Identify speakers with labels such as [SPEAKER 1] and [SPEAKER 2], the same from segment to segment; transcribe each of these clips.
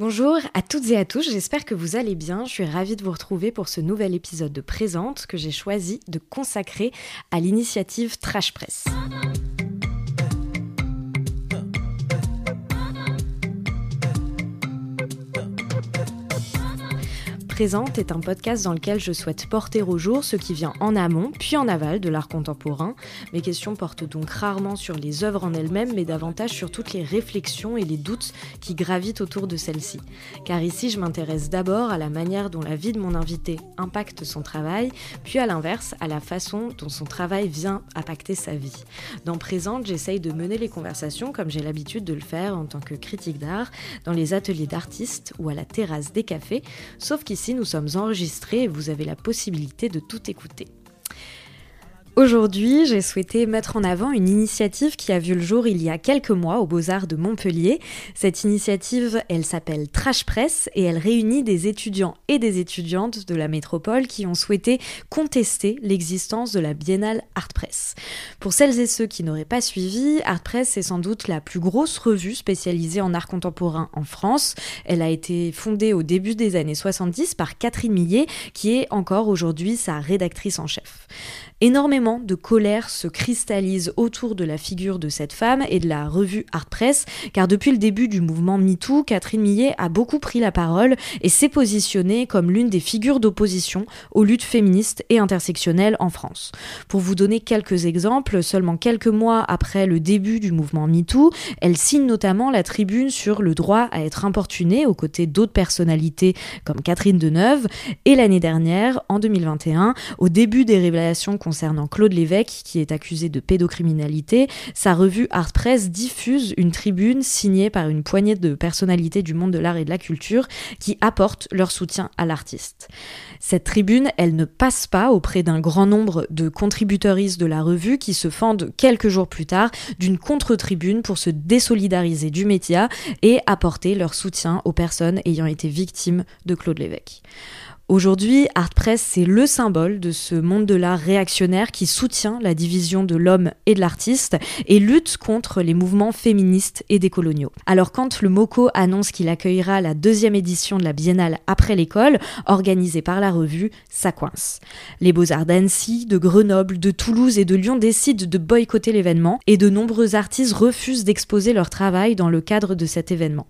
[SPEAKER 1] Bonjour à toutes et à tous, j'espère que vous allez bien. Je suis ravie de vous retrouver pour ce nouvel épisode de Présente que j'ai choisi de consacrer à l'initiative Trash Press. Présente est un podcast dans lequel je souhaite porter au jour ce qui vient en amont puis en aval de l'art contemporain. Mes questions portent donc rarement sur les œuvres en elles-mêmes, mais davantage sur toutes les réflexions et les doutes qui gravitent autour de celles-ci. Car ici, je m'intéresse d'abord à la manière dont la vie de mon invité impacte son travail, puis à l'inverse, à la façon dont son travail vient impacter sa vie. Dans Présente, j'essaye de mener les conversations comme j'ai l'habitude de le faire en tant que critique d'art, dans les ateliers d'artistes ou à la terrasse des cafés, sauf qu'ici, nous sommes enregistrés et vous avez la possibilité de tout écouter. Aujourd'hui, j'ai souhaité mettre en avant une initiative qui a vu le jour il y a quelques mois aux Beaux-Arts de Montpellier. Cette initiative, elle s'appelle Trash Press et elle réunit des étudiants et des étudiantes de la métropole qui ont souhaité contester l'existence de la Biennale Art Press. Pour celles et ceux qui n'auraient pas suivi, Art Press est sans doute la plus grosse revue spécialisée en art contemporain en France. Elle a été fondée au début des années 70 par Catherine Millet, qui est encore aujourd'hui sa rédactrice en chef. Énormément de colère se cristallise autour de la figure de cette femme et de la revue Art Press, car depuis le début du mouvement MeToo, Catherine Millet a beaucoup pris la parole et s'est positionnée comme l'une des figures d'opposition aux luttes féministes et intersectionnelles en France. Pour vous donner quelques exemples, seulement quelques mois après le début du mouvement MeToo, elle signe notamment la tribune sur le droit à être importuné aux côtés d'autres personnalités comme Catherine Deneuve, et l'année dernière, en 2021, au début des révélations concernant Claude Lévesque, qui est accusé de pédocriminalité, sa revue Art Press diffuse une tribune signée par une poignée de personnalités du monde de l'art et de la culture qui apportent leur soutien à l'artiste. Cette tribune, elle ne passe pas auprès d'un grand nombre de contributeuristes de la revue qui se fendent quelques jours plus tard d'une contre-tribune pour se désolidariser du média et apporter leur soutien aux personnes ayant été victimes de Claude Lévesque. Aujourd'hui, Art Press, c'est le symbole de ce monde de l'art réactionnaire qui soutient la division de l'homme et de l'artiste et lutte contre les mouvements féministes et décoloniaux. Alors quand le MoCo annonce qu'il accueillera la deuxième édition de la Biennale après l'école, organisée par la revue, ça coince. Les Beaux-Arts d'Annecy, de Grenoble, de Toulouse et de Lyon décident de boycotter l'événement et de nombreux artistes refusent d'exposer leur travail dans le cadre de cet événement.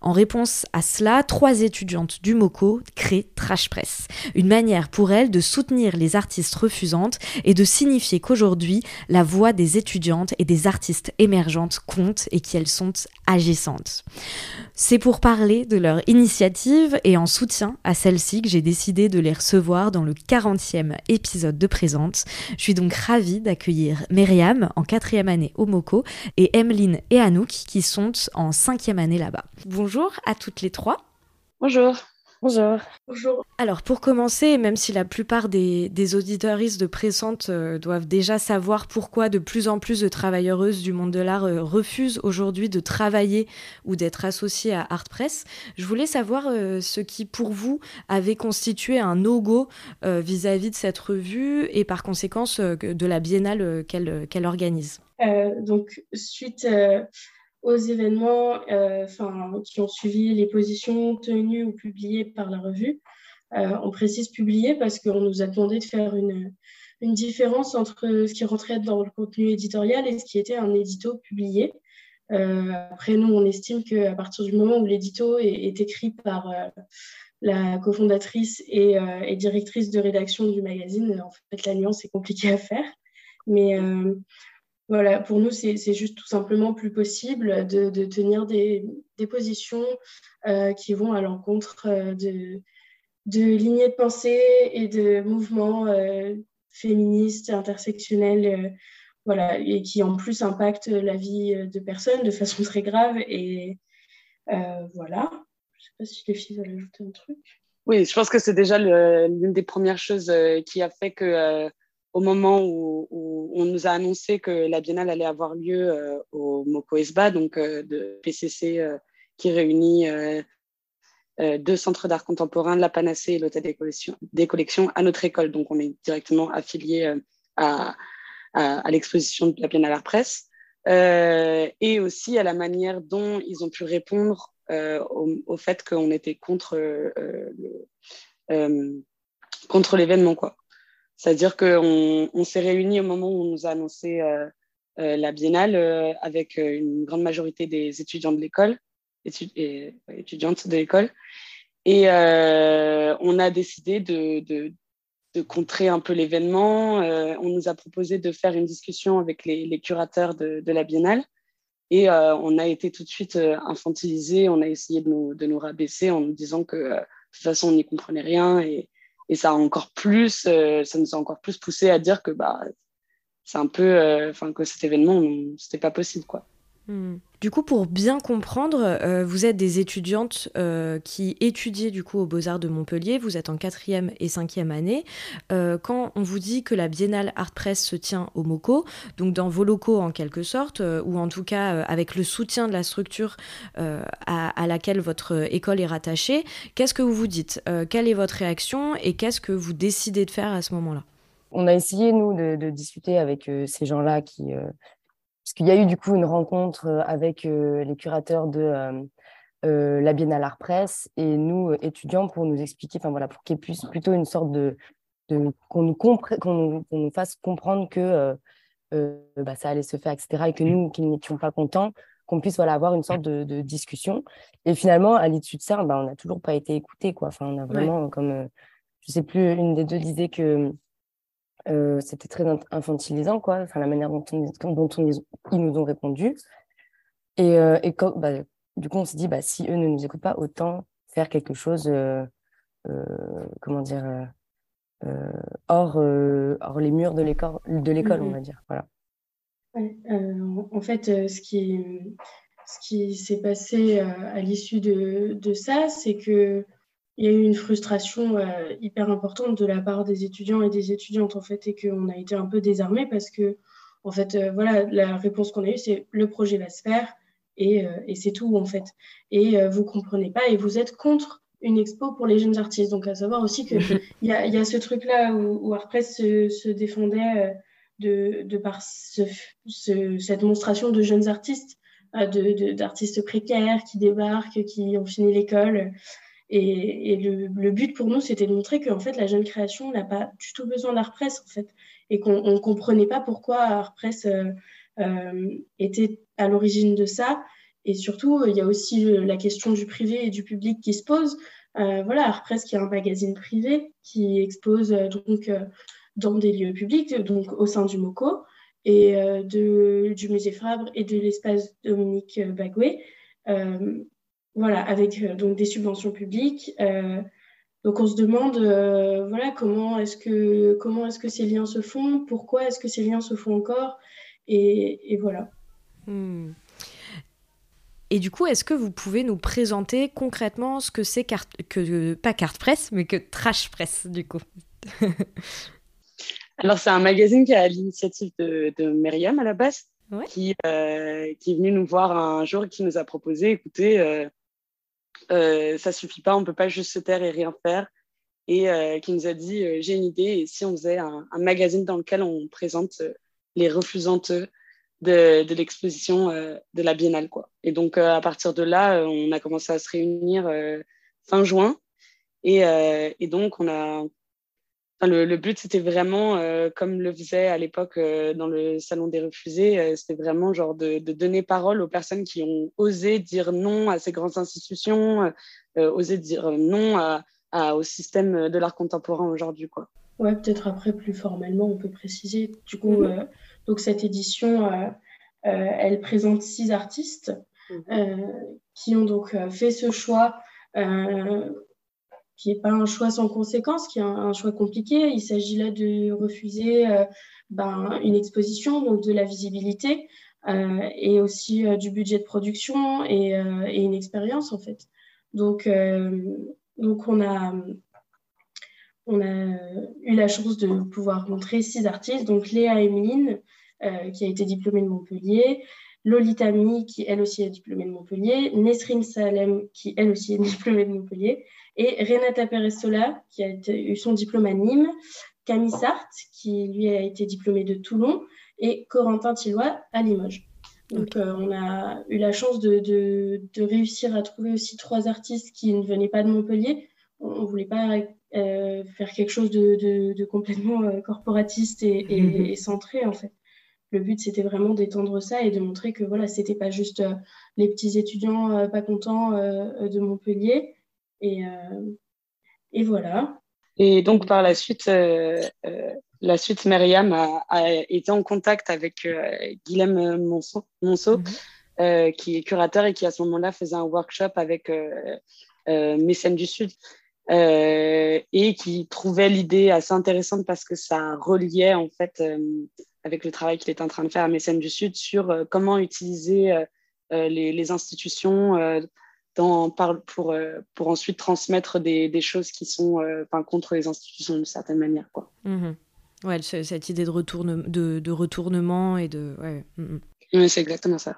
[SPEAKER 1] En réponse à cela, trois étudiantes du MoCo créent Trash Press, une manière pour elles de soutenir les artistes refusantes et de signifier qu'aujourd'hui, la voix des étudiantes et des artistes émergentes compte et qu'elles sont agissantes. C'est pour parler de leur initiative et en soutien à celle-ci que j'ai décidé de les recevoir dans le 40e épisode de Présente. Je suis donc ravie d'accueillir Myriam en quatrième année au MoCo et Emeline et Anouk qui sont en cinquième année là-bas. Bonjour à toutes les trois.
[SPEAKER 2] Bonjour.
[SPEAKER 3] Bonjour.
[SPEAKER 2] Bonjour.
[SPEAKER 1] Alors pour commencer, même si la plupart des, des auditeuristes de Pressante euh, doivent déjà savoir pourquoi de plus en plus de travailleuses du monde de l'art euh, refusent aujourd'hui de travailler ou d'être associées à Art Press, je voulais savoir euh, ce qui pour vous avait constitué un no-go vis-à-vis de cette revue et par conséquent de la biennale qu'elle qu'elle organise.
[SPEAKER 2] donc suite aux événements euh, qui ont suivi les positions tenues ou publiées par la revue. Euh, on précise publiées parce qu'on nous a demandé de faire une, une différence entre ce qui rentrait dans le contenu éditorial et ce qui était un édito publié. Euh, après, nous, on estime qu'à partir du moment où l'édito est, écrit par la cofondatrice et, et, directrice de rédaction du magazine, en fait, la nuance est compliquée à faire. Mais voilà, pour nous, c'est juste tout simplement plus possible de, tenir des, positions euh, qui vont à l'encontre euh, de, de lignées de pensée et de mouvements euh, féministes, intersectionnels, voilà, et qui en plus impactent la vie de personnes de façon très grave. Et voilà, je ne sais pas si les filles veulent ajouter un truc.
[SPEAKER 3] Oui, je pense que c'est déjà l'une des premières choses qui a fait que au moment où, on nous a annoncé que la biennale allait avoir lieu euh, au MoCo ESBA, donc euh, de PCC euh, qui réunit deux centres d'art contemporain, la Panacée et l'Hôtel des collections, à notre école. Donc on est directement affilié à l'exposition de la Biennale Art Presse et aussi à la manière dont ils ont pu répondre au, fait qu'on était contre, contre l'événement. quoi. C'est-à-dire qu'on on, s'est réunis au moment où on nous a annoncé la biennale avec une grande majorité des étudiants de l'école, étudiantes de l'école. Et on a décidé de, contrer un peu l'événement. Euh, on nous a proposé de faire une discussion avec les, curateurs de, la biennale. Et euh, on a été tout de suite euh, infantilisés. On a essayé de nous, de nous rabaisser en nous disant que de toute façon, on n'y comprenait rien. Et, et, ça a encore plus, ça nous a encore plus poussé à dire que bah, c'est un peu, enfin, que cet événement, c'était pas possible, quoi.
[SPEAKER 1] Hmm. Du coup, pour bien comprendre, euh, vous êtes des étudiantes euh, qui étudiez du coup aux Beaux-Arts de Montpellier, vous êtes en quatrième et cinquième année. Euh, quand on vous dit que la Biennale Art Press se tient au MOCO, donc dans vos locaux en quelque sorte, ou en tout cas avec le soutien de la structure à, laquelle votre école est rattachée, qu'est-ce que vous vous dites Quelle est votre réaction et qu'est-ce que vous décidez de faire à ce moment-là?
[SPEAKER 4] On a essayé, nous, de discuter avec ces gens-là qui, parce qu'il y a eu du coup une rencontre euh, avec euh, les curateurs de euh, la Biennale Art Presse et nous, étudiants, pour nous expliquer, enfin voilà, pour qu'il puisse plutôt une sorte de. qu'on nous, fasse comprendre que bah, ça allait se faire, etc., et que nous, qui n'étions pas contents, qu'on puisse voilà, avoir une sorte de, discussion. Et finalement, à l'issue de ça, bah, on n'a toujours pas été écoutés. Quoi. Enfin, on a vraiment, comme, je sais plus, une des deux disait que euh, c'était très infantilisant, quoi, enfin, la manière dont, on, dont on, ils nous ont répondu. Et, euh, et quand, bah, du coup, on s'est dit, bah, si eux ne nous écoutent pas, autant faire quelque chose, euh, comment dire, hors, hors les murs de l'école, de l'école on mm-hmm. va dire. Voilà.
[SPEAKER 2] en fait, ce qui, ce qui s'est passé à l'issue de, de ça, c'est que il y a eu une frustration euh, hyper importante de la part des étudiants et des étudiantes en fait et qu'on a été un peu désarmés parce que en fait euh, voilà la réponse qu'on a eue c'est le projet va se faire et, euh, et c'est tout en fait. Et vous comprenez pas et vous êtes contre une expo pour les jeunes artistes. Donc à savoir aussi que il y a, y a, ce truc là où, où Artpress se, se défendait de, de par ce, cette monstration de jeunes artistes d'artistes de, précaires qui débarquent qui ont fini l'école et, le, but pour nous, c'était de montrer qu'en fait, la jeune création n'a pas du tout besoin d'art-presse, en fait, et qu'on ne comprenait pas pourquoi art-presse euh, euh, était à l'origine de ça. Et surtout, il y a aussi la question du privé et du public qui se pose. Euh, voilà, art-presse qui est un magazine privé qui expose donc dans des lieux publics, donc au sein du MOCO et du musée Fabre et de l'espace Dominique Bagoué voilà, avec euh, donc des subventions publiques. Euh, donc on se demande euh, voilà comment est-ce que comment est-ce que ces liens se font, pourquoi est-ce que ces liens se font encore, et, voilà. Hmm.
[SPEAKER 1] Et du coup, est-ce que vous pouvez nous présenter concrètement ce que c'est que pas carte presse, mais que trash presse du coup?
[SPEAKER 3] Alors c'est un magazine qui est à l'initiative de, de Myriam à la base, qui, qui est venu nous voir un jour et qui nous a proposé, écoutez, euh, ça suffit pas, on peut pas juste se taire et rien faire. Et euh, qui nous a dit euh, j'ai une idée et si on faisait un, magazine dans lequel on présente les refusantes de, de l'exposition de la Biennale quoi. Et donc à partir de là, on a commencé à se réunir fin juin et, et donc on a le, but, c'était vraiment, euh, comme le faisait à l'époque euh, dans le Salon des Refusés, euh, c'était vraiment genre de, donner parole aux personnes qui ont osé dire non à ces grandes institutions, osé dire non au système de l'art contemporain aujourd'hui. Quoi.
[SPEAKER 2] Ouais, peut-être après, plus formellement, on peut préciser. Du coup, mhm. donc cette édition, elle présente six artistes mhm. qui ont donc fait ce choix qui n'est pas un choix sans conséquence, qui est un, choix compliqué. Il s'agit là de refuser euh, ben, une exposition, donc de la visibilité, euh, et aussi euh, du budget de production et, une expérience en fait. Donc, donc on a on a eu la chance de pouvoir montrer six artistes, donc Léa Emeline, qui a été diplômée de Montpellier, Lolita Mi, qui elle aussi est diplômée de Montpellier, Nesrine Salem, qui elle aussi est diplômée de Montpellier, et Renata Perez-Sola, qui a eu son diplôme à Nîmes, Camille Sartre, qui lui a été diplômée de Toulon, et Corentin Tillois à Limoges. Donc, on a eu la chance de, de, réussir à trouver aussi trois artistes qui ne venaient pas de Montpellier. On ne voulait pas faire quelque chose de, de complètement corporatiste et, et, et, centré, en fait le but c'était vraiment d'étendre ça et de montrer que voilà c'était pas juste euh, les petits étudiants euh, pas contents euh, de Montpellier et, et voilà
[SPEAKER 3] et donc par la suite la suite Myriam a, été en contact avec Guilhem Monceau, mhm. qui est curateur et qui à ce moment-là faisait un workshop avec Mécènes du Sud et qui trouvait l'idée assez intéressante parce que ça reliait en fait avec le travail qu'il est en train de faire à Mécène du Sud sur euh, comment utiliser euh, euh, les, institutions dans, pour, pour ensuite transmettre des, des choses qui sont contre les institutions d'une certaine manière. Quoi.
[SPEAKER 1] Mmh ouais, cette idée de, retourne, de, de retournement et de... Ouais. Mmh
[SPEAKER 3] oui, c'est exactement ça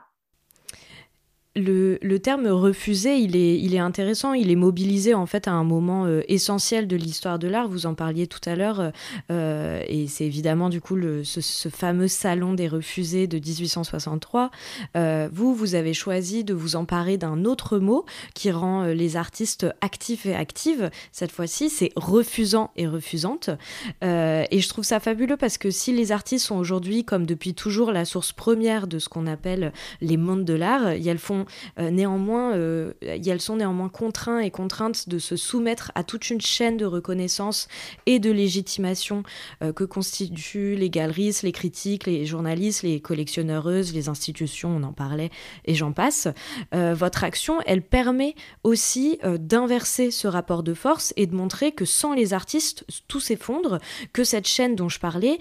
[SPEAKER 1] le, terme refusé, il est, il est intéressant, il est mobilisé en fait à un moment euh, essentiel de l'histoire de l'art. Vous en parliez tout à l'heure, euh, euh, et c'est évidemment du coup le, ce, fameux salon des refusés de 1863. vous, vous avez choisi de vous emparer d'un autre mot qui rend les artistes actifs et actives. Cette fois-ci, c'est refusant et refusante. et je trouve ça fabuleux parce que si les artistes sont aujourd'hui, comme depuis toujours, la source première de ce qu'on appelle les mondes de l'art, elles font euh, néanmoins, euh, elles sont néanmoins contraintes et contraintes de se soumettre à toute une chaîne de reconnaissance et de légitimation euh, que constituent les galeristes, les critiques, les journalistes, les collectionneureuses, les institutions, on en parlait, et j'en passe. votre action, elle permet aussi d'inverser ce rapport de force et de montrer que sans les artistes, tout s'effondre, que cette chaîne dont je parlais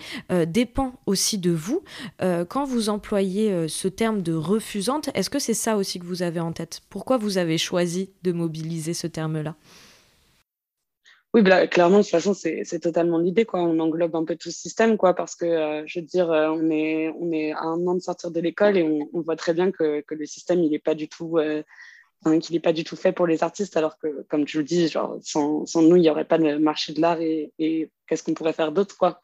[SPEAKER 1] dépend aussi de vous. quand vous employez ce terme de refusante, est-ce que c'est ça aussi que vous avez en tête? Pourquoi vous avez choisi de mobiliser ce terme-là?
[SPEAKER 3] Oui, bah, clairement, de toute façon, c'est totalement l'idée. quoi. On englobe un peu tout ce système, quoi, parce que, euh, je veux dire, euh, on, est, on est à un an de sortir de l'école et on, voit très bien que, que le système, il n'est pas du tout... Euh, qu'il pas du tout fait pour les artistes, alors que, comme tu le dis, genre, sans, sans nous, il n'y aurait pas de marché de l'art et, et qu'est-ce qu'on pourrait faire d'autre, quoi.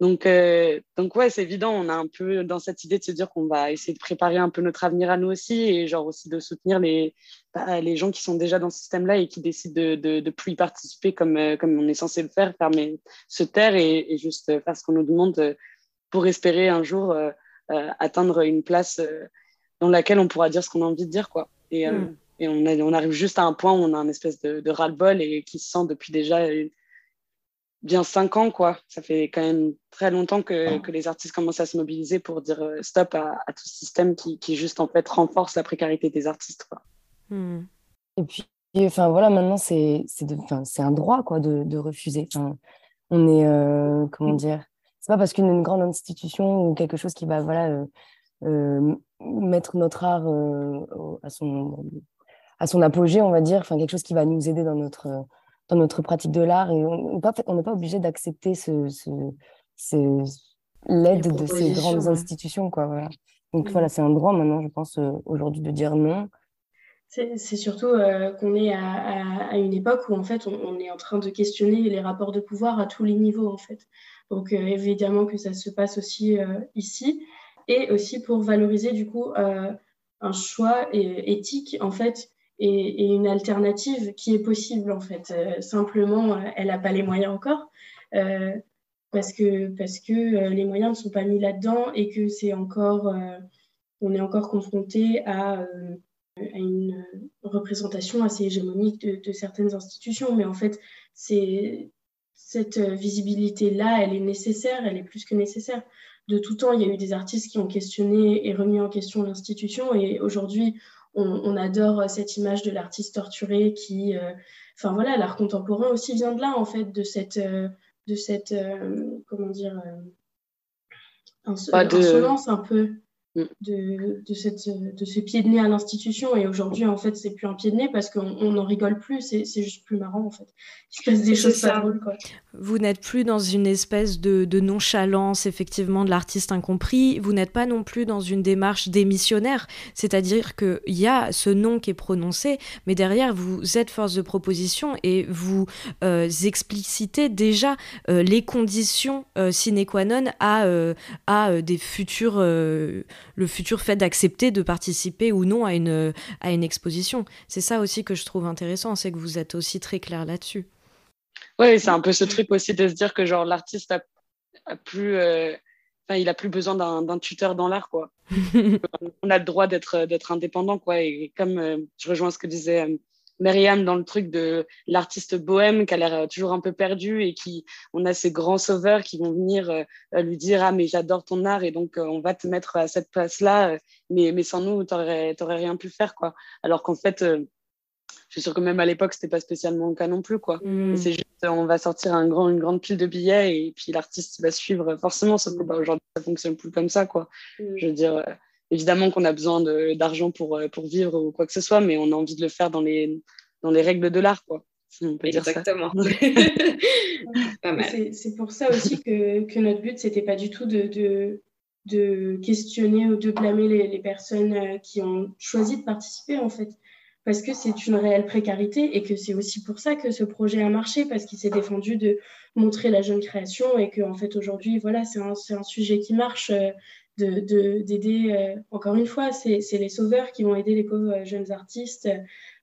[SPEAKER 3] Donc, euh, donc ouais, c'est évident. On a un peu dans cette idée de se dire qu'on va essayer de préparer un peu notre avenir à nous aussi et genre aussi de soutenir les, bah, les gens qui sont déjà dans ce système-là et qui décident de, de, de, plus y participer comme, euh, comme on est censé le faire, mais, se taire et, et juste faire ce qu'on nous demande euh, pour espérer un jour euh, atteindre une place dans laquelle on pourra dire ce qu'on a envie de dire, quoi. Et, mm. et on, on, arrive juste à un point où on a un espèce de, de ras-le-bol et qui se sent depuis déjà bien cinq ans, quoi. Ça fait quand même très longtemps que, que les artistes commencent à se mobiliser pour dire euh, stop à, tout ce système qui, qui, juste en fait renforce la précarité des artistes, quoi.
[SPEAKER 4] Hmm. Et puis, enfin voilà, maintenant c'est c'est un droit, quoi, de, de refuser. Enfin, on est euh, comment dire C'est pas parce qu'une grande institution ou quelque chose qui va voilà euh, euh mettre notre art à son à son apogée, on va dire, enfin quelque chose qui va nous aider dans notre dans notre pratique de l'art et on n'est pas, pas obligé d'accepter ce, ce, l'aide de ces grandes institutions. Quoi, voilà. Donc mm. voilà, c'est un droit maintenant, je pense, euh, aujourd'hui de dire non.
[SPEAKER 2] C'est surtout euh, qu'on est à, à, une époque où en fait on, est en train de questionner les rapports de pouvoir à tous les niveaux en fait. Donc euh, évidemment que ça se passe aussi ici et aussi pour valoriser du coup un choix éthique en fait et, une alternative qui est possible en fait. Euh, simplement, euh, elle n'a pas les moyens encore euh, parce que, parce que les moyens ne sont pas mis là-dedans et que c'est encore, on est encore confronté à, une représentation assez hégémonique de, de, certaines institutions. Mais en fait, c'est cette visibilité-là, elle est nécessaire, elle est plus que nécessaire. De tout temps, il y a eu des artistes qui ont questionné et remis en question l'institution et aujourd'hui, on, adore euh, cette image de l'artiste torturé qui, euh, enfin voilà, l'art contemporain aussi vient de là en fait, de cette, euh, de cette, comment dire, insolence un peu. Mm. de, de, cette, de ce pied de nez à l'institution. Et aujourd'hui, en fait, c'est plus un pied de nez parce qu'on n'en rigole plus. C'est juste plus marrant, en fait. Il se passe des choses pas drôles, quoi.
[SPEAKER 1] Vous n'êtes plus dans une espèce de, de nonchalance, effectivement, de l'artiste incompris. Vous n'êtes pas non plus dans une démarche démissionnaire. C'est-à-dire qu'il y a ce nom qui est prononcé, mais derrière, vous êtes force de proposition et vous euh, explicitez déjà euh, les conditions euh, sine qua non à, à des futurs le futur fait d'accepter de participer ou non à une, à une exposition. C'est ça aussi que je trouve intéressant, c'est que vous êtes aussi très clair là-dessus.
[SPEAKER 3] Oui, c'est un peu ce truc aussi de se dire que genre l'artiste a, a plus, euh, il a plus besoin d'un tuteur dans l'art quoi. on a le droit d'être d'être indépendant quoi. Et comme euh, je rejoins ce que disait euh, Myriam dans le truc de l'artiste bohème qui a l'air toujours un peu perdu et qui on a ces grands sauveurs qui vont venir lui dire ah mais j'adore ton art et donc on va te mettre à cette place là mais mais sans nous t'aurais t'aurais rien pu faire quoi alors qu'en fait je suis sûre que même à l'époque, c'était pas spécialement le cas non plus, quoi. Mm. C'est juste, on va sortir un grand, une grande pile de billets et puis l'artiste va suivre forcément, sauf que bah, aujourd'hui, ça fonctionne plus comme ça, quoi. Mm. Je veux dire, euh, évidemment qu'on a besoin d'argent pour, euh, pour vivre ou quoi que ce soit, mais on a envie de le faire dans les, dans les règles de l'art, quoi.
[SPEAKER 5] on peut Exactement.
[SPEAKER 2] C'est pour ça aussi que, que notre but, c'était pas du tout de, de, de, questionner ou de blâmer les, les personnes euh, qui ont choisi de participer, en fait parce que c'est une réelle précarité et que c'est aussi pour ça que ce projet a marché, parce qu'il s'est défendu de montrer la jeune création et qu'en en fait aujourd'hui, voilà, c'est un, un, sujet qui marche, euh, d'aider, de, euh, encore une fois, c'est les sauveurs qui vont aider les pauvres euh, jeunes artistes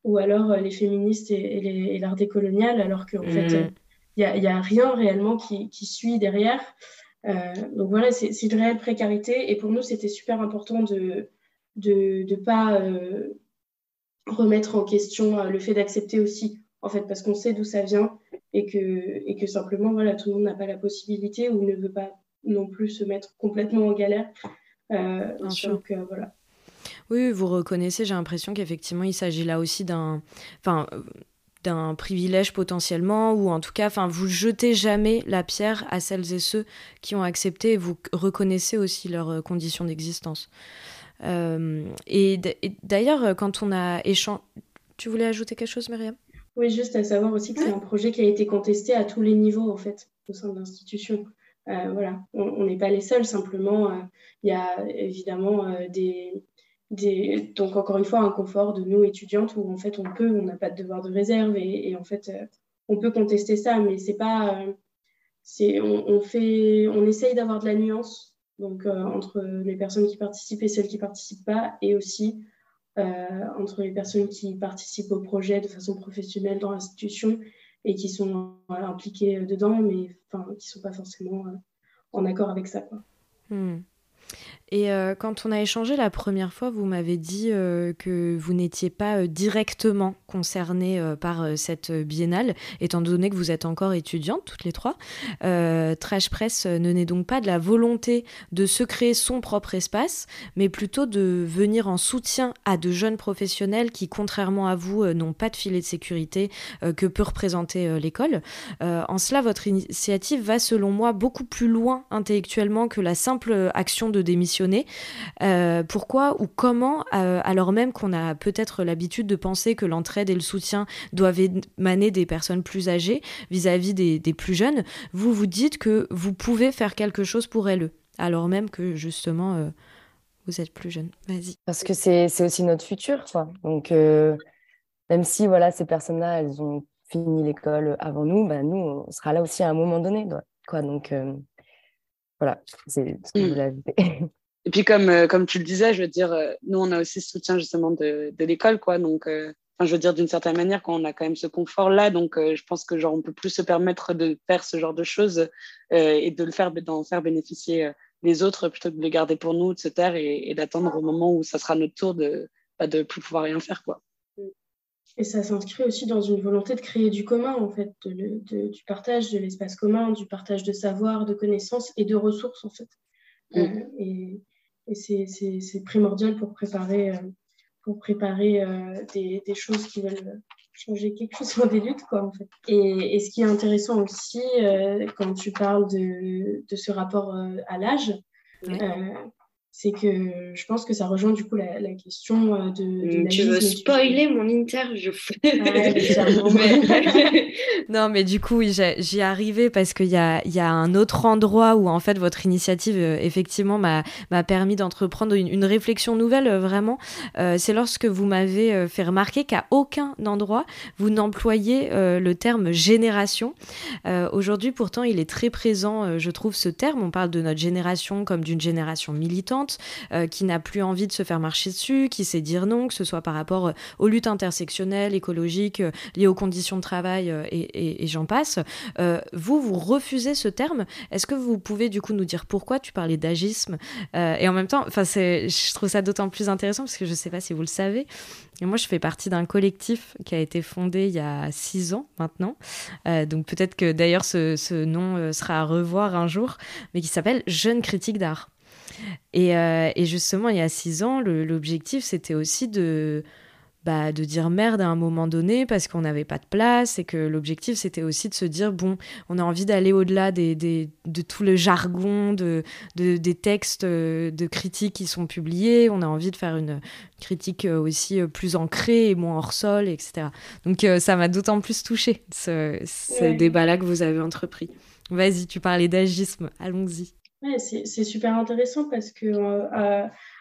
[SPEAKER 2] ou alors les féministes et, et l'art décolonial, alors qu'en fait, mmh. il n'y a, a, rien réellement qui, qui suit derrière. donc voilà, c'est une réelle précarité et pour nous, c'était super important de ne de, pas remettre en question euh, le fait d'accepter aussi, en fait, parce qu'on sait d'où ça vient et que, et que simplement, voilà, tout le monde n'a pas la possibilité ou ne veut pas non plus se mettre complètement en galère. Euh, donc, euh, voilà.
[SPEAKER 1] Oui, vous reconnaissez, j'ai l'impression qu'effectivement, il s'agit là aussi d'un. Enfin, d'un privilège potentiellement, ou en tout cas, enfin, vous jetez jamais la pierre à celles et ceux qui ont accepté et vous reconnaissez aussi leurs conditions d'existence. Euh, et d'ailleurs, quand on a échangé... Tu voulais ajouter quelque chose, Myriam?
[SPEAKER 2] Oui, juste à savoir aussi que c'est un projet qui a été contesté à tous les niveaux, en fait, au sein de l'institution. Euh, voilà, on n'est pas les seuls, simplement, euh, il y a évidemment des, des, donc encore une fois un confort de nous étudiantes où en fait on peut, on n'a pas de devoir de réserve et, en fait on peut contester ça, mais c'est pas, on, fait, on essaye d'avoir de la nuance donc euh, entre les personnes qui participent et celles qui ne participent pas, et aussi euh, entre les personnes qui participent au projet de façon professionnelle dans l'institution et qui sont euh, impliquées dedans, mais qui ne sont pas forcément en accord avec ça. Quoi.
[SPEAKER 1] Hmm. Et euh, quand on a échangé la première fois, vous m'avez dit euh, que vous n'étiez pas euh, directement concernée par cette biennale, étant donné que vous êtes encore étudiante, toutes les trois. Trash Press ne naît donc pas de la volonté de se créer son propre espace, mais plutôt de venir en soutien à de jeunes professionnels qui, contrairement à vous, n'ont pas de filet de sécurité que peut représenter l'école. en cela, votre initiative va, selon moi, beaucoup plus loin intellectuellement que la simple action de démission euh, pourquoi ou comment, euh, alors même qu'on a peut-être l'habitude de penser que l'entraide et le soutien doivent émaner des personnes plus âgées vis-à-vis des, plus jeunes, vous vous dites que vous pouvez faire quelque chose pour elles, alors même que justement euh, vous êtes plus jeune. Vas-y.
[SPEAKER 4] Parce que c'est aussi notre futur. Donc, même si voilà, ces personnes-là, elles ont fini l'école avant nous, bah, nous, on sera là aussi à un moment donné. Quoi. Donc, voilà, c'est ce que je mm. voulais ajouter.
[SPEAKER 3] Et puis, comme, euh, comme tu le disais, je veux dire, euh, nous, on a aussi ce soutien justement de, de l'école, quoi. Donc, euh, je veux dire, d'une certaine manière, quand on a quand même ce confort-là, donc je pense que genre, on peut plus se permettre de faire ce genre de choses et de le faire, d'en faire bénéficier les autres plutôt que de le garder pour nous, de se taire et, d'attendre au moment où ça sera notre tour de ne de plus pouvoir rien faire, quoi.
[SPEAKER 2] Et ça s'inscrit aussi dans une volonté de créer du commun, en fait, de, du partage de l'espace commun, du partage de savoir, de connaissances et de ressources, en fait. Mm. et, et c'est primordial pour préparer, euh, pour préparer euh, des, des, choses qui veulent changer quelque chose dans des luttes, quoi, en fait. Et, et ce qui est intéressant aussi, euh, quand tu parles de, de ce rapport à l'âge, c'est que je pense que ça rejoint du coup la, la question euh, de, de
[SPEAKER 5] mm, Tu veux spoiler mon interview
[SPEAKER 1] Non, mais du coup, j'y arrivais parce qu'il y a, y a un autre endroit où en fait votre initiative euh, effectivement m'a permis d'entreprendre une, une, réflexion nouvelle euh, vraiment. c'est lorsque vous m'avez fait remarquer qu'à aucun endroit vous n'employez le terme génération. Aujourd'hui, pourtant, il est très présent, je trouve, ce terme. On parle de notre génération comme d'une génération militante étudiante qui n'a plus envie de se faire marcher dessus, qui sait dire non, que ce soit par rapport aux luttes intersectionnelles, écologiques, liées aux conditions de travail et, j'en passe. vous, vous refusez ce terme? Est-ce que vous pouvez du coup nous dire pourquoi tu parlais d'agisme? Et en même temps, je trouve ça d'autant plus intéressant parce que je ne sais pas si vous le savez, et moi, je fais partie d'un collectif qui a été fondé il y a six ans maintenant. Euh, donc peut-être que d'ailleurs ce, nom euh, sera à revoir un jour, mais qui s'appelle Jeunes critiques d'art. Et, euh, et, justement, il y a six ans, l'objectif, c'était aussi de bah, de dire merde à un moment donné parce qu'on n'avait pas de place et que l'objectif c'était aussi de se dire bon on a envie d'aller au-delà des, des, de tout le jargon de, de, des textes euh, de critiques qui sont publiés. On a envie de faire une critique euh, aussi plus ancrée et moins hors sol etc donc ça m'a d'autant plus touché ce, ce débat là que vous avez entrepris. Vas-y tu parlais d'agisme. Allons-y
[SPEAKER 2] Ouais, c'est super intéressant parce que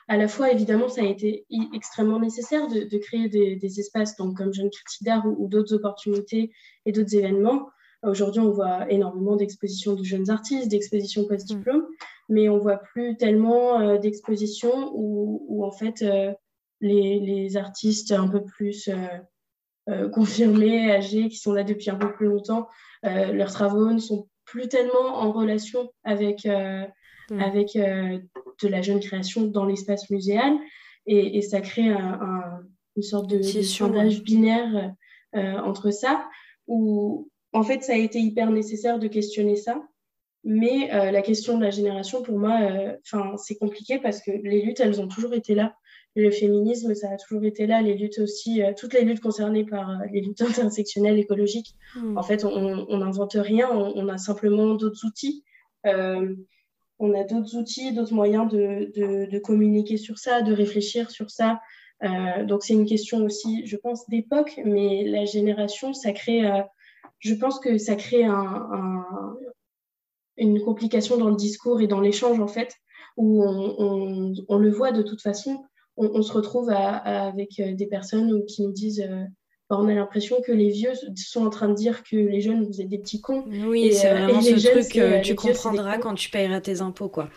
[SPEAKER 2] à la fois, évidemment, ça a été extrêmement nécessaire de, créer des, espaces donc, comme Jeune Critique d'Art ou, d'autres opportunités et d'autres événements. Aujourd'hui, on voit énormément d'expositions de jeunes artistes, d'expositions post-diplôme, mm. mais on voit plus tellement euh, d'expositions où, en fait, euh, les, artistes un peu plus euh, confirmés, âgés, qui sont là depuis un peu plus longtemps, leurs travaux ne sont plus tellement en relation avec Mm. avec euh, de la jeune création dans l'espace muséal. Et, ça crée une sorte de, sondage binaire euh, entre ça, où en fait, ça a été hyper nécessaire de questionner ça. Mais euh, la question de la génération, pour moi, c'est compliqué parce que les luttes, elles ont toujours été là. Le féminisme, ça a toujours été là. Les luttes aussi, toutes les luttes concernées par les luttes intersectionnelles, écologiques. Mm. En fait, on n'invente rien, on, a simplement d'autres outils on a d'autres outils, d'autres moyens de, communiquer sur ça, de réfléchir sur ça. Euh, donc c'est une question aussi, je pense, d'époque, mais la génération, ça crée, euh, je pense que ça crée une complication dans le discours et dans l'échange, en fait, où on, le voit de toute façon. On, se retrouve avec euh, des personnes qui nous disent bah, on a l'impression que les vieux sont en train de dire que les jeunes, vous êtes des petits cons.
[SPEAKER 1] Oui, c'est euh, vraiment ce truc que euh, tu comprendras quand tu payeras tes impôts, quoi.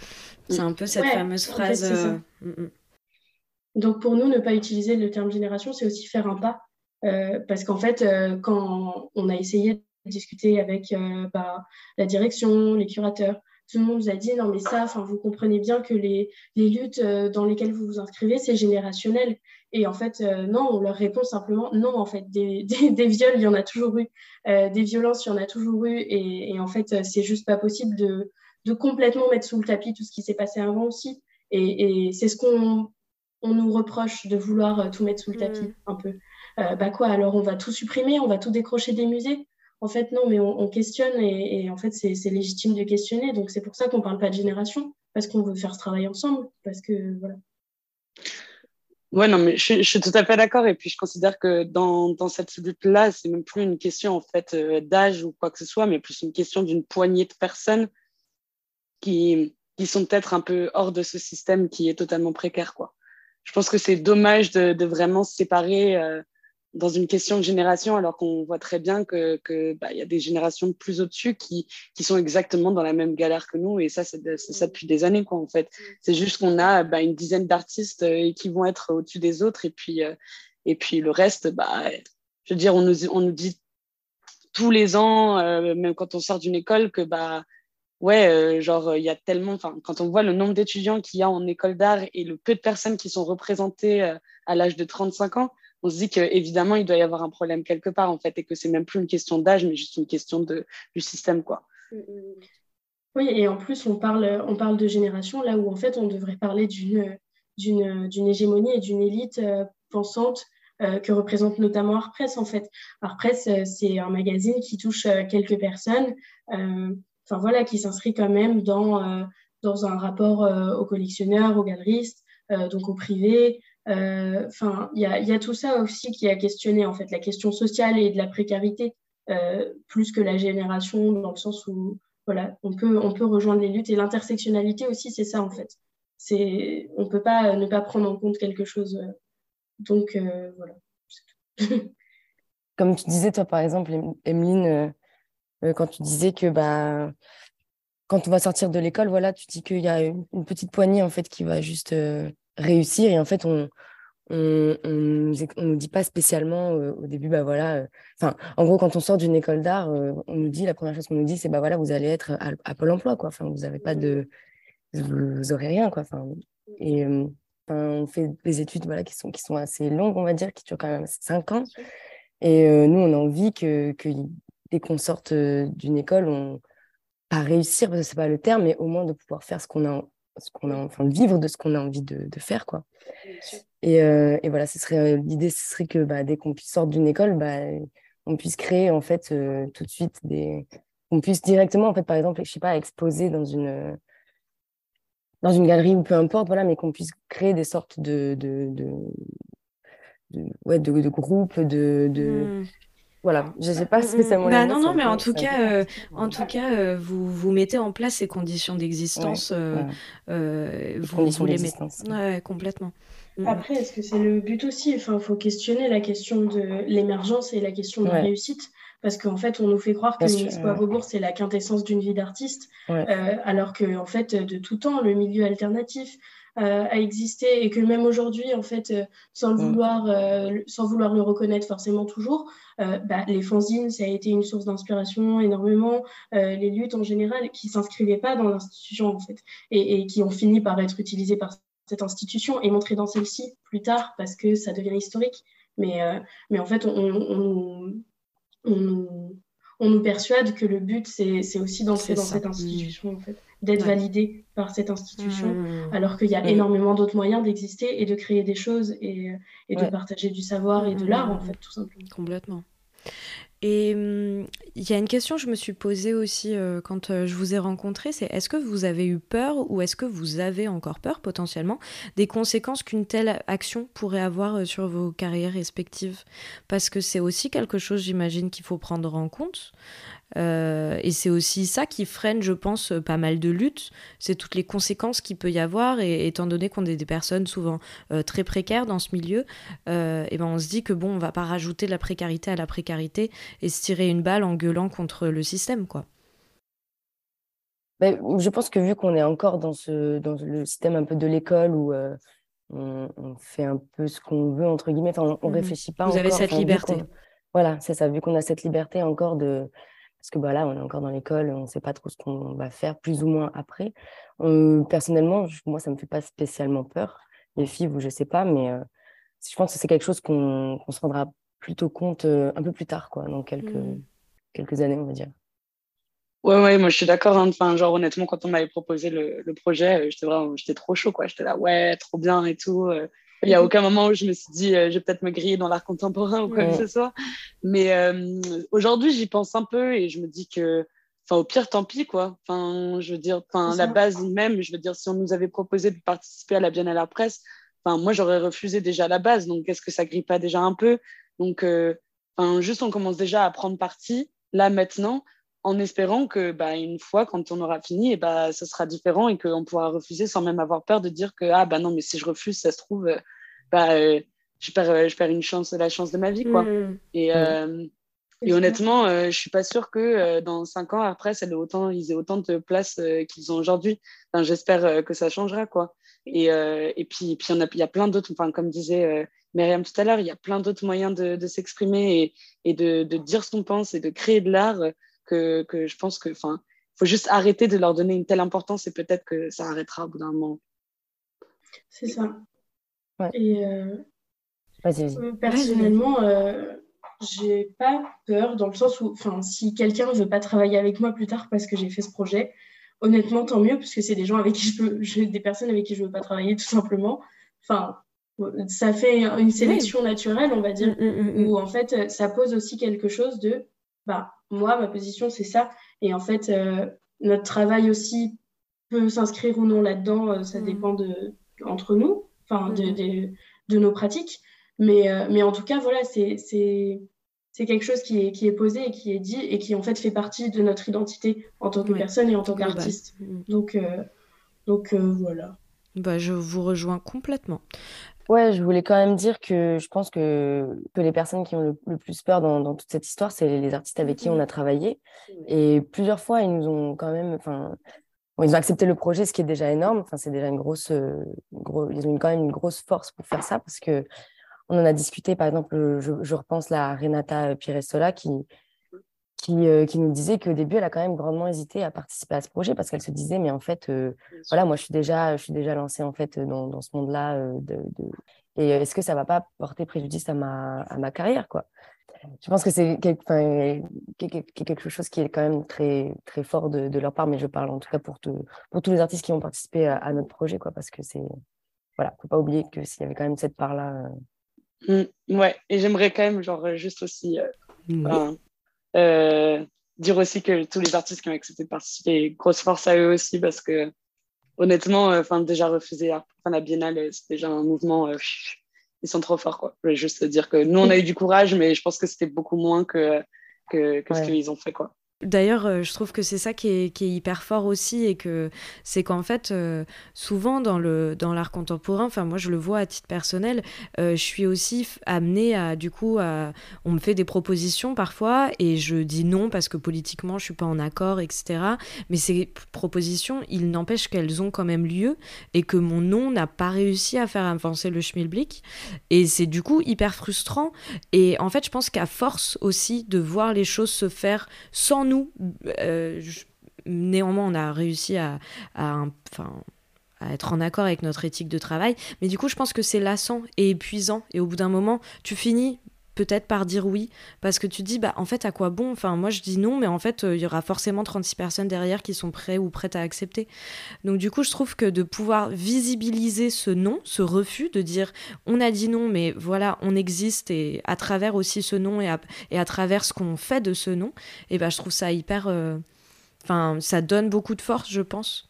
[SPEAKER 1] C'est un peu cette fameuse phrase. Euh, mm, mm.
[SPEAKER 2] Donc pour nous, ne pas utiliser le terme génération, c'est aussi faire un pas. parce qu'en fait, quand on a essayé de discuter avec bah, la direction, les curateurs, tout le monde nous a dit non mais ça, vous comprenez bien que les, les luttes dans lesquelles vous vous inscrivez, c'est générationnel. Et en fait, euh, non, on leur répond simplement non, en fait, des, des, viols, il y en a toujours eu, euh, des violences, il y en a toujours eu, et, en fait, euh, c'est juste pas possible de, de, complètement mettre sous le tapis tout ce qui s'est passé avant aussi. Et, c'est ce qu'on on nous reproche de vouloir tout mettre sous le tapis, mm. un peu. bah quoi, alors on va tout supprimer, on va tout décrocher des musées? En fait, non, mais on, questionne, et, en fait, c'est légitime de questionner. Donc c'est pour ça qu'on parle pas de génération, parce qu'on veut faire ce travail ensemble, parce que voilà.
[SPEAKER 3] Ouais, non, mais je, suis tout à fait d'accord. Et puis, je considère que dans, cette lutte-là, c'est même plus une question, en fait, euh, d'âge ou quoi que ce soit, mais plus une question d'une poignée de personnes qui, qui sont peut-être un peu hors de ce système qui est totalement précaire, quoi. Je pense que c'est dommage de, de, vraiment se séparer euh, dans une question de génération, alors qu'on voit très bien que que bah, y a des générations plus au-dessus qui qui sont exactement dans la même galère que nous, et ça c'est ça depuis des années quoi en fait. C'est juste qu'on a bah, une dizaine d'artistes euh, qui vont être au-dessus des autres, et puis euh, et puis le reste, bah je veux dire, on nous on nous dit tous les ans, euh, même quand on sort d'une école, que bah ouais, genre, il y a tellement, enfin, quand on voit le nombre d'étudiants qu'il y a en école d'art et le peu de personnes qui sont représentées à l'âge de 35 ans, on se dit qu'évidemment, il doit y avoir un problème quelque part, en fait, et que c'est même plus une question d'âge, mais juste une question de, du système, quoi. Mm, mm.
[SPEAKER 2] Oui, et en plus, on parle, on parle de génération, là où, en fait, on devrait parler d'une, hégémonie et d'une élite euh, pensante euh, que représente notamment Art en fait. Art euh, c'est un magazine qui touche quelques personnes, enfin voilà, qui s'inscrit quand même dans, dans un rapport aux collectionneurs, aux galeristes, donc au privé, euh, enfin, il y a, tout ça aussi qui a questionné en fait la question sociale et de la précarité euh, plus que la génération dans le sens où voilà, on peut on peut rejoindre les luttes et l'intersectionnalité aussi, c'est ça en fait. C'est on peut pas ne pas prendre en compte quelque chose. Donc euh, voilà.
[SPEAKER 4] Comme tu disais toi par exemple, Emeline, quand tu disais que bah quand on va sortir de l'école, voilà, tu dis qu'il y a une, petite poignée en fait qui va juste réussir et en fait on on on nous dit pas spécialement au début bah voilà enfin en gros quand on sort d'une école d'art on nous dit la première chose qu'on nous dit c'est bah voilà vous allez être à, Pôle Emploi quoi. Enfin vous avez pas de vous, aurez rien quoi. Enfin et on fait des études voilà qui sont qui sont assez longues on va dire qui durent quand même cinq ans. Et nous on a envie que, que dès qu'on sorte d'une école on pas réussir parce que c'est pas le terme mais au moins de pouvoir faire ce qu'on a ce qu'on a enfin vivre de ce qu'on a envie de, de faire quoi et, euh, et, voilà ce serait l'idée ce serait que bah, dès qu'on puisse sortir d'une école bah, on puisse créer en fait euh, tout de suite des on puisse directement en fait par exemple je sais pas exposer dans une dans une galerie ou peu importe voilà mais qu'on puisse créer des sortes de de, de, de ouais de, de groupes de, de... Mmh. Voilà, je ne sais pas si c'est mon
[SPEAKER 1] bah Non, non, mais en tout cas, euh, en tout cas euh, vous, vous mettez en place ces conditions d'existence. Euh, vous, vous les mettez. Ouais, complètement.
[SPEAKER 2] Mm. Après, est-ce que c'est le but aussi? Enfin, il faut questionner la question de l'émergence et la question de la réussite. Parce qu'en fait, on nous fait croire que l'Expo à Beaubourg, c'est la quintessence d'une vie d'artiste. alors que, en fait, de tout temps, le milieu alternatif, euh, a existé et que même aujourd'hui, en fait, euh, sans, le mm. vouloir, euh, sans vouloir le reconnaître forcément toujours, bah, les fanzines, ça a été une source d'inspiration énormément. les luttes en général qui s'inscrivaient pas dans l'institution, en fait, et, qui ont fini par être utilisées par cette institution et montrées dans celle-ci plus tard parce que ça devient historique. Mais, mais en fait, on, on, on nous persuade que le but, c'est aussi d'entrer dans cette institution, en fait d'être validé par cette institution, mmh. alors qu'il y a mmh. énormément d'autres moyens d'exister et de créer des choses et, et de partager du savoir et de mmh. l'art, en fait, tout simplement.
[SPEAKER 1] Complètement. Et il y a une question que je me suis posée aussi euh, quand euh, je vous ai rencontré, c'est est-ce que vous avez eu peur ou est-ce que vous avez encore peur potentiellement des conséquences qu'une telle action pourrait avoir euh, sur vos carrières respectives? Parce que c'est aussi quelque chose, j'imagine, qu'il faut prendre en compte. Euh, et c'est aussi ça qui freine, je pense, pas mal de luttes. C'est toutes les conséquences qu'il peut y avoir. Et étant donné qu'on est des personnes souvent euh, très précaires dans ce milieu, euh, et ben on se dit que bon, on va pas rajouter de la précarité à la précarité et se tirer une balle en gueulant contre le système, quoi.
[SPEAKER 4] Mais je pense que vu qu'on est encore dans, ce, dans le système un peu de l'école où on, fait un peu ce qu'on veut, entre guillemets, on, ne mmh réfléchit pas.
[SPEAKER 1] Vous avez cette liberté.
[SPEAKER 4] Voilà, c'est ça. Vu qu'on a cette liberté encore de, parce que bah, là, on est encore dans l'école, on ne sait pas trop ce qu'on va faire, plus ou moins après. personnellement, moi, ça ne me fait pas spécialement peur. Les filles, je ne sais pas, mais euh, je pense que c'est quelque chose qu'on se rendra plutôt compte euh, un peu plus tard, quoi, dans quelques, mmh. quelques années, on va dire.
[SPEAKER 3] Ouais, ouais, moi je suis d'accord. Hein. Enfin, genre honnêtement, quand on m'avait proposé le, le projet, euh, j'étais vraiment, j'étais trop chaud, quoi. J'étais là, ouais, trop bien et tout. Il n'y a aucun moment où je me suis dit, euh, je vais peut-être me griller dans l'art contemporain ou quoi que ce soit. Mais euh, aujourd'hui, j'y pense un peu et je me dis que, enfin, au pire, tant pis, quoi. Enfin, je veux dire, enfin, la base même, je veux dire, si on nous avait proposé de participer à la Biennale à la presse, enfin, moi, j'aurais refusé déjà la base. Donc, est-ce que ça grille pas déjà un peu? Donc, euh, enfin, juste, on commence déjà à prendre parti là maintenant en espérant que bah, une fois quand on aura fini et bah ce sera différent et qu'on pourra refuser sans même avoir peur de dire que ah bah non mais si je refuse ça se trouve euh, bah euh, je perds euh, je perds une chance la chance de ma vie quoi. Mmh. et, et honnêtement je suis pas sûre que dans cinq ans après ça autant ils aient autant de place qu'ils ont aujourd'hui. Enfin, j'espère que ça changera quoi. Et, et puis puis il y a plein d'autres enfin comme disait Myriam tout à l'heure il y a plein d'autres moyens de, de s'exprimer et, et de, de dire ce qu'on pense et de créer de l'art que, que je pense que, enfin, faut juste arrêter de leur donner une telle importance et peut-être que ça arrêtera au bout d'un moment.
[SPEAKER 2] C'est ça. Et euh, euh, personnellement, euh, j'ai pas peur dans le sens où, enfin, si quelqu'un ne veut pas travailler avec moi plus tard parce que j'ai fait ce projet, honnêtement, tant mieux, parce que c'est des gens avec qui je peux, des personnes avec qui je veux pas travailler tout simplement. Enfin, ça fait une sélection naturelle, on va dire, mm, mm, mm, où en fait, ça pose aussi quelque chose de, bah, moi, ma position, c'est ça. Et en fait, euh, notre travail aussi peut s'inscrire ou non là-dedans. Euh, ça mm. dépend de, entre nous, enfin, de, mm. de, nos pratiques. Mais, euh, mais en tout cas, voilà, c'est c'est quelque chose qui est, qui est posé et qui est dit et qui en fait fait partie de notre identité en tant que personne et en tant qu'artiste. Mm. Donc, donc voilà.
[SPEAKER 1] Bah, je vous rejoins complètement.
[SPEAKER 4] Ouais, je voulais quand même dire que je pense que, que les personnes qui ont le, plus peur dans, dans, toute cette histoire, c'est les artistes avec qui on a travaillé. Et plusieurs fois, ils nous ont quand même, enfin, ils ont accepté le projet, ce qui est déjà énorme. Enfin, c'est déjà une grosse, gros, ils ont quand même une grosse force pour faire ça parce que on en a discuté. Par exemple, je, je repense à Renata Pirestola qui, qui, euh, qui, nous disait qu'au début, elle a quand même grandement hésité à participer à ce projet parce qu'elle se disait, mais en fait, euh, voilà, moi, je suis déjà, je suis déjà lancée en fait dans, dans ce monde-là. Euh, de, de... Et est-ce que ça va pas porter préjudice à ma, à ma carrière, quoi? Je pense que c'est quelque, quelque chose qui est quand même très, très fort de, de, leur part, mais je parle en tout cas pour, tout, pour tous les artistes qui ont participé à, à notre projet, quoi, parce que c'est, voilà, faut pas oublier que s'il y avait quand même cette part-là.
[SPEAKER 3] Mmh, ouais, et j'aimerais quand même, genre, juste aussi. Mmh. Euh, dire aussi que tous les artistes qui ont accepté de participer, grosse force à eux aussi parce que honnêtement, euh, enfin déjà refuser la Biennale, euh, c'est déjà un mouvement. ils sont trop forts quoi. Je voulais juste dire que nous on a eu du courage, mais je pense que c'était beaucoup moins que que, que ce qu'ils ont fait quoi.
[SPEAKER 1] D'ailleurs, euh, je trouve que c'est ça qui est, hyper fort aussi et que c'est qu'en fait, euh, souvent dans le dans l'art contemporain, enfin moi je le vois à titre personnel, euh, je suis aussi amenée à du coup à, on me fait des propositions parfois et je dis non parce que politiquement je suis pas en accord, etc. Mais ces propositions, il n'empêche qu'elles ont quand même lieu et que mon non n'a pas réussi à faire avancer le schmilblick et c'est du coup hyper frustrant et en fait je pense qu'à force aussi de voir les choses se faire sans nous, euh, néanmoins, on a réussi à, à, à être en accord avec notre éthique de travail. Mais du coup, je pense que c'est lassant et épuisant. Et au bout d'un moment, tu finis peut-être par dire oui. Parce que tu dis bah en fait à quoi bon? Enfin moi je dis non mais en fait euh, il y aura forcément 36 personnes derrière qui sont prêtes ou prêtes à accepter. Donc du coup je trouve que de pouvoir visibiliser ce non ce refus de dire on a dit non mais voilà on existe et à travers aussi ce non et à, travers ce qu'on fait de ce non et ben je trouve ça hyper euh, enfin ça donne beaucoup de force je pense.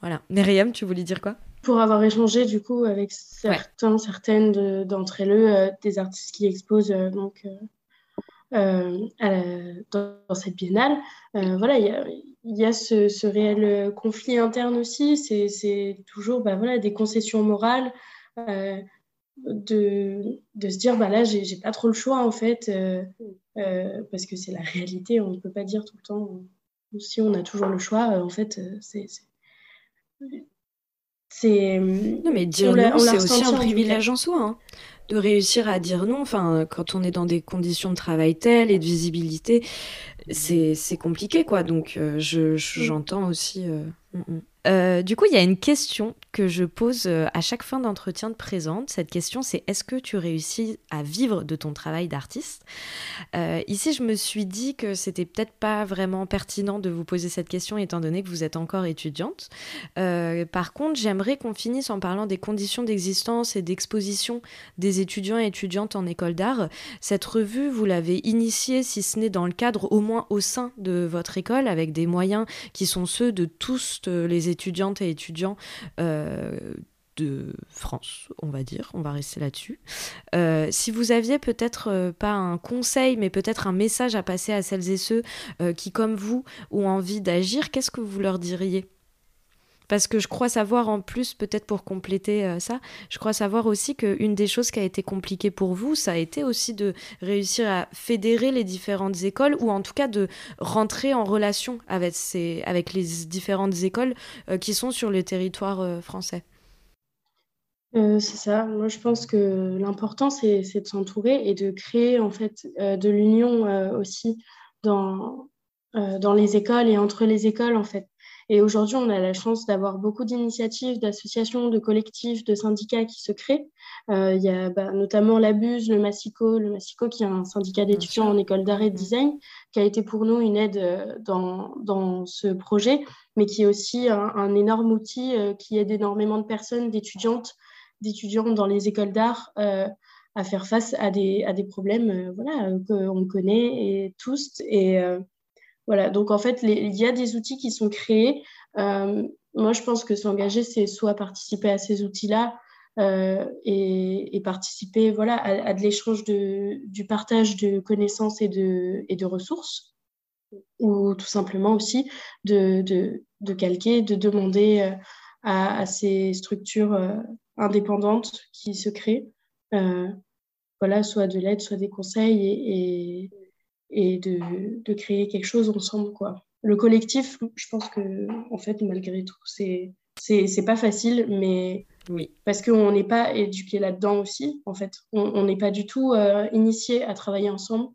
[SPEAKER 1] Voilà. Myriam tu voulais dire quoi?
[SPEAKER 2] Pour avoir échangé du coup avec certains, certaines d'entre elles, euh, des artistes qui exposent euh, donc euh, dans, cette biennale, voilà, il y a, ce, réel conflit interne aussi. C'est toujours bah, voilà, des concessions morales. De, de, se dire bah là j'ai pas trop le choix en fait parce que c'est la réalité on ne peut pas dire tout le temps si on a toujours le choix en fait c'est c'est.
[SPEAKER 1] Non, mais dire non, c'est aussi un privilège en, soi. Hein, de réussir à dire non. Enfin, quand on est dans des conditions de travail telles et de visibilité, c'est compliqué, quoi. Donc, euh, mm. j'entends aussi. Euh, mm, mm. Euh, du coup, il y a une question que je pose euh, à chaque fin d'entretien de présente. Cette question, c'est est-ce que tu réussis à vivre de ton travail d'artiste? Euh, Ici, je me suis dit que c'était peut-être pas vraiment pertinent de vous poser cette question étant donné que vous êtes encore étudiante. par contre, j'aimerais qu'on finisse en parlant des conditions d'existence et d'exposition des étudiants et étudiantes en école d'art. Cette revue, vous l'avez initiée, si ce n'est dans le cadre, au moins au sein de votre école, avec des moyens qui sont ceux de tous les étudiants étudiantes et étudiants euh, de France, on va dire, on va rester là-dessus. Euh, si vous aviez peut-être euh, pas un conseil, mais peut-être un message à passer à celles et ceux qui, comme vous, ont envie d'agir, qu'est-ce que vous leur diriez? Parce que je crois savoir en plus, peut-être pour compléter euh, ça, je crois savoir aussi qu'une des choses qui a été compliquée pour vous, ça a été aussi de réussir à fédérer les différentes écoles, ou en tout cas de rentrer en relation avec, ces, avec les différentes écoles euh, qui sont sur le territoire euh, français.
[SPEAKER 2] c'est ça. Moi, je pense que l'important, c'est de s'entourer et de créer en fait de l'union aussi dans, dans les écoles et entre les écoles en fait. Et aujourd'hui, on a la chance d'avoir beaucoup d'initiatives, d'associations, de collectifs, de syndicats qui se créent. Euh, il y a bah, notamment l'ABUSE, le Massico, le Massico qui est un syndicat d'étudiants en école d'art et de design, qui a été pour nous une aide euh, dans, dans ce projet, mais qui est aussi un, énorme outil euh, qui aide énormément de personnes, d'étudiantes, d'étudiants dans les écoles d'art à faire face à des, à des problèmes voilà, qu'on connaît et tous. Et voilà, donc en fait, il y a des outils qui sont créés. Euh, moi, je pense que s'engager, c'est soit participer à ces outils-là euh, et, participer voilà, à, de l'échange du partage de connaissances et de, et de ressources, ou tout simplement aussi de, de, calquer, de demander euh, à, ces structures indépendante qui se crée. voilà, soit de l'aide, soit des conseils et, de, de, créer quelque chose ensemble. Quoi. Le collectif, je pense que, en fait, malgré tout, c'est c'est pas facile, mais oui. parce qu'on n'est pas éduqué là-dedans aussi, en fait. On n'est pas du tout euh, initié à travailler ensemble,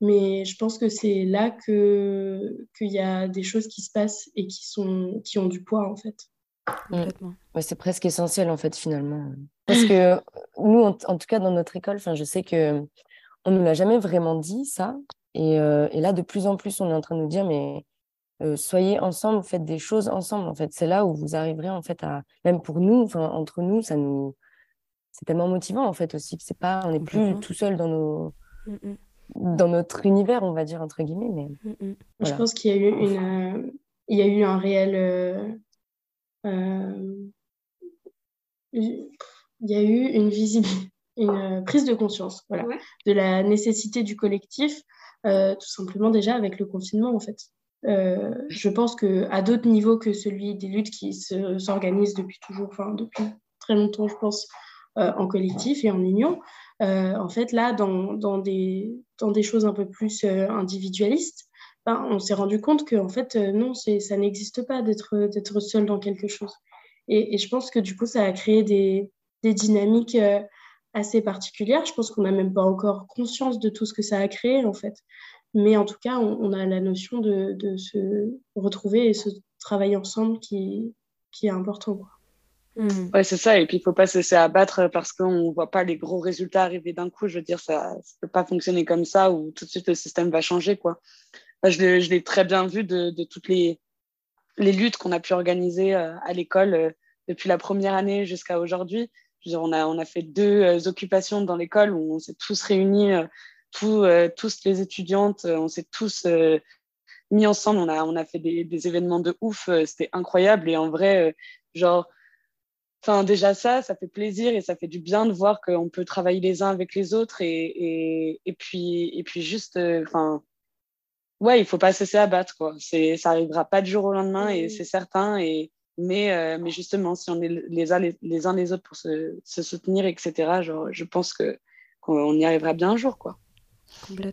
[SPEAKER 2] mais je pense que c'est là qu'il y a des choses qui se passent et qui, sont, qui ont du poids, en fait.
[SPEAKER 4] Complètement. c'est presque essentiel, en fait, finalement. Parce que nous, en, tout cas, dans notre école, je sais que on ne nous l'a jamais vraiment dit, ça. Et, euh, et, là, de plus en plus, on est en train de nous dire, mais euh, soyez ensemble, faites des choses ensemble. En fait, c'est là où vous arriverez en fait à, même pour nous, enfin entre nous, ça nous, c'est tellement motivant en fait aussi que c'est pas, on n'est plus tout seul dans nos, mmh, mmh. dans notre univers, on va dire entre guillemets. Mais
[SPEAKER 2] mmh, je pense qu'il y a eu une, euh, il y a eu un réel, euh, il y a eu une visibilité, une prise de conscience, voilà, de la nécessité du collectif, tout simplement déjà avec le confinement en fait. Euh, je pense qu'à d'autres niveaux que celui des luttes qui s'organisent depuis toujours, enfin depuis très longtemps, je pense, euh, en collectif et en union, euh, en fait, là, dans, dans, des, dans des choses un peu plus individualistes, ben, on s'est rendu compte que en fait, non, ça n'existe pas d'être seul dans quelque chose. Et, et, je pense que du coup, ça a créé des, des dynamiques assez particulières. Je pense qu'on n'a même pas encore conscience de tout ce que ça a créé, en fait. Mais en tout cas, on, a la notion de, se retrouver et se travailler ensemble qui, qui est important. Quoi.
[SPEAKER 3] Mmh. Ouais, c'est ça. Et puis, il ne faut pas se laisser abattre parce qu'on ne voit pas les gros résultats arriver d'un coup. Je veux dire, ça ne peut pas fonctionner comme ça où tout de suite le système va changer. Quoi. je l'ai très bien vu de, de, toutes les, les luttes qu'on a pu organiser euh, à l'école euh, depuis la première année jusqu'à aujourd'hui. On a, on a fait deux euh, occupations dans l'école où on s'est tous réunis tous, euh, tous les étudiantes, euh, on s'est tous euh, mis ensemble, on a, on a fait des, des événements de ouf, c'était incroyable. Et en vrai, genre, enfin, déjà ça, ça fait plaisir et ça fait du bien de voir qu'on peut travailler les uns avec les autres. Et, et, et puis, et puis juste, enfin, ouais, il faut pas se laisser abattre, quoi. C'est, ça arrivera pas du jour au lendemain et c'est certain. Et, mais, mais justement, si on est les, uns les, les, uns les autres pour se, se soutenir, etc., genre, je pense que qu'on y arrivera bien un jour, quoi.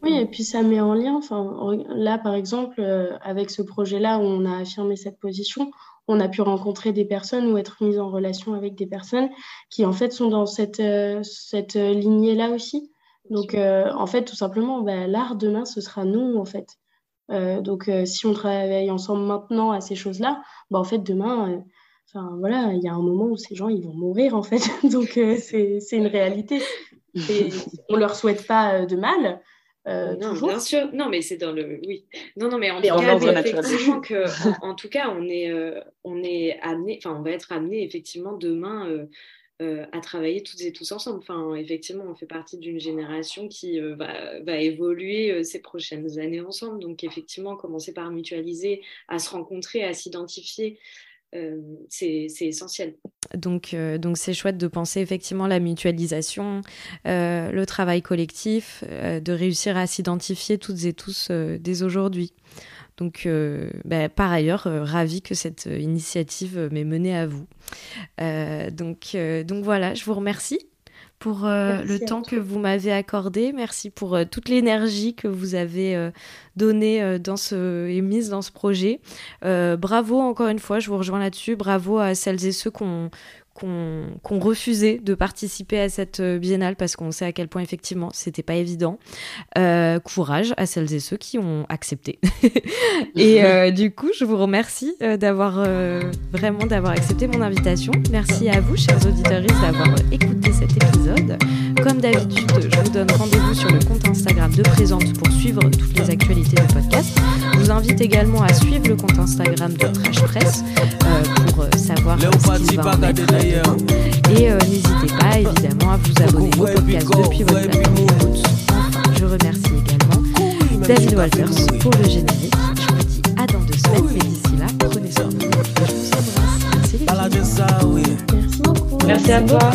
[SPEAKER 2] Oui, et puis ça met en lien, enfin, là par exemple, euh, avec ce projet-là où on a affirmé cette position, on a pu rencontrer des personnes ou être mis en relation avec des personnes qui en fait sont dans cette, euh, cette lignée-là aussi. Donc euh, en fait, tout simplement, bah, l'art demain, ce sera nous en fait. Donc si on travaille ensemble maintenant à ces choses-là, bah, en fait demain, enfin voilà, il y a un moment où ces gens ils vont mourir en fait. donc c'est une réalité. Et on leur souhaite pas de mal,
[SPEAKER 5] euh, non, bien sûr. Non, mais c'est dans le. Oui. Non, non, mais en tout cas, effectivement que, en, tout cas, on est, euh, on est amené, enfin, on va être amené effectivement demain euh, à travailler toutes et tous ensemble. Enfin, effectivement, on fait partie d'une génération qui va, va, évoluer ces prochaines années ensemble. Donc, effectivement, commencer par mutualiser, à se rencontrer, à s'identifier. Euh, c'est essentiel.
[SPEAKER 1] Donc, euh, donc c'est chouette de penser effectivement la mutualisation, euh, le travail collectif, de réussir à s'identifier toutes et tous dès aujourd'hui. Donc, bah, par ailleurs, ravi que cette initiative m'ait menée à vous. donc, donc voilà, je vous remercie pour euh, le temps que vous m'avez accordé. Merci pour euh, toute l'énergie que vous avez euh, donnée dans ce, et mise dans ce projet. bravo encore une fois, je vous rejoins là-dessus. Bravo à celles et ceux qui ont, qu'on refusait de participer à cette euh, biennale parce qu'on sait à quel point effectivement c'était pas évident. Euh, courage à celles et ceux qui ont accepté. et euh, du coup, je vous remercie d'avoir vraiment d'avoir accepté mon invitation. Merci à vous, chers auditeurs, d'avoir écouté cet épisode. Comme d'habitude, je vous donne rendez-vous sur le compte Instagram de Présente pour suivre toutes les actualités du podcast. Je vous invite également à suivre le compte Instagram de Trash Press euh, pour euh, savoir ce qu'il va en mettre Et euh, n'hésitez pas évidemment à vous abonner au podcast depuis votre plateforme Je remercie également David Walters pour le générique. Je vous dis à dans deux semaines, mais d'ici là, prenez soin de vous. Merci les. Merci
[SPEAKER 3] beaucoup. Merci à toi.